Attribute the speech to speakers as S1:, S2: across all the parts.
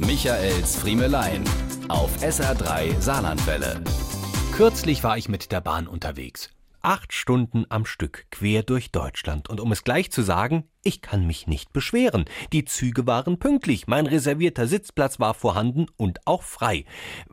S1: Michaels Friemelein auf SR3 Saarlandwelle.
S2: Kürzlich war ich mit der Bahn unterwegs. Acht Stunden am Stück quer durch Deutschland. Und um es gleich zu sagen, ich kann mich nicht beschweren. Die Züge waren pünktlich, mein reservierter Sitzplatz war vorhanden und auch frei.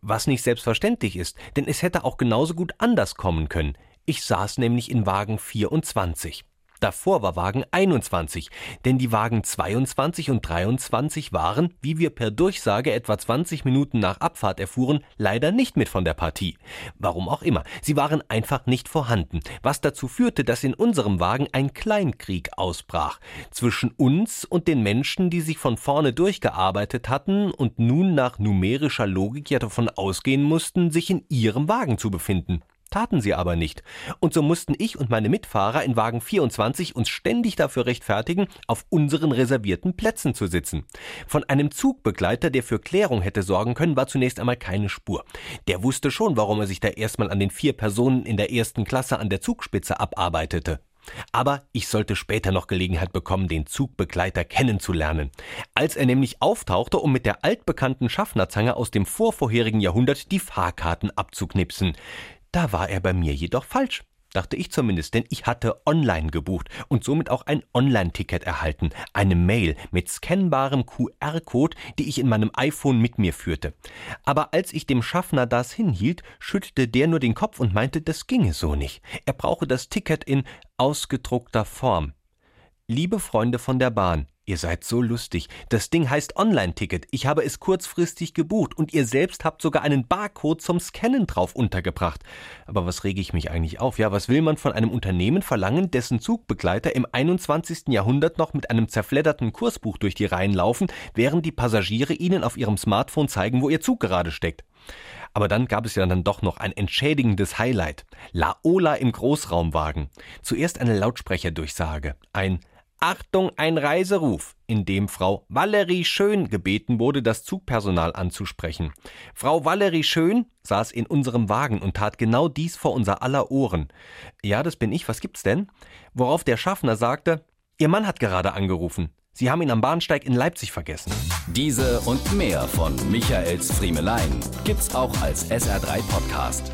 S2: Was nicht selbstverständlich ist, denn es hätte auch genauso gut anders kommen können. Ich saß nämlich in Wagen 24. Davor war Wagen 21, denn die Wagen 22 und 23 waren, wie wir per Durchsage etwa 20 Minuten nach Abfahrt erfuhren, leider nicht mit von der Partie. Warum auch immer, sie waren einfach nicht vorhanden, was dazu führte, dass in unserem Wagen ein Kleinkrieg ausbrach zwischen uns und den Menschen, die sich von vorne durchgearbeitet hatten und nun nach numerischer Logik ja davon ausgehen mussten, sich in ihrem Wagen zu befinden taten sie aber nicht. Und so mussten ich und meine Mitfahrer in Wagen 24 uns ständig dafür rechtfertigen, auf unseren reservierten Plätzen zu sitzen. Von einem Zugbegleiter, der für Klärung hätte sorgen können, war zunächst einmal keine Spur. Der wusste schon, warum er sich da erstmal an den vier Personen in der ersten Klasse an der Zugspitze abarbeitete. Aber ich sollte später noch Gelegenheit bekommen, den Zugbegleiter kennenzulernen. Als er nämlich auftauchte, um mit der altbekannten Schaffnerzange aus dem vorvorherigen Jahrhundert die Fahrkarten abzuknipsen. Da war er bei mir jedoch falsch dachte ich zumindest, denn ich hatte online gebucht und somit auch ein Online-Ticket erhalten, eine Mail mit scannbarem QR-Code, die ich in meinem iPhone mit mir führte. Aber als ich dem Schaffner das hinhielt, schüttelte der nur den Kopf und meinte, das ginge so nicht. Er brauche das Ticket in ausgedruckter Form. Liebe Freunde von der Bahn, Ihr seid so lustig. Das Ding heißt Online-Ticket. Ich habe es kurzfristig gebucht und ihr selbst habt sogar einen Barcode zum Scannen drauf untergebracht. Aber was rege ich mich eigentlich auf? Ja, was will man von einem Unternehmen verlangen, dessen Zugbegleiter im 21. Jahrhundert noch mit einem zerfledderten Kursbuch durch die Reihen laufen, während die Passagiere ihnen auf ihrem Smartphone zeigen, wo ihr Zug gerade steckt? Aber dann gab es ja dann doch noch ein entschädigendes Highlight. Laola im Großraumwagen. Zuerst eine Lautsprecherdurchsage. Ein Achtung, ein Reiseruf, in dem Frau Valerie Schön gebeten wurde, das Zugpersonal anzusprechen. Frau Valerie Schön saß in unserem Wagen und tat genau dies vor unser aller Ohren. Ja, das bin ich, was gibt's denn? Worauf der Schaffner sagte, Ihr Mann hat gerade angerufen. Sie haben ihn am Bahnsteig in Leipzig vergessen.
S1: Diese und mehr von Michaels Friemelein gibt's auch als SR3 Podcast.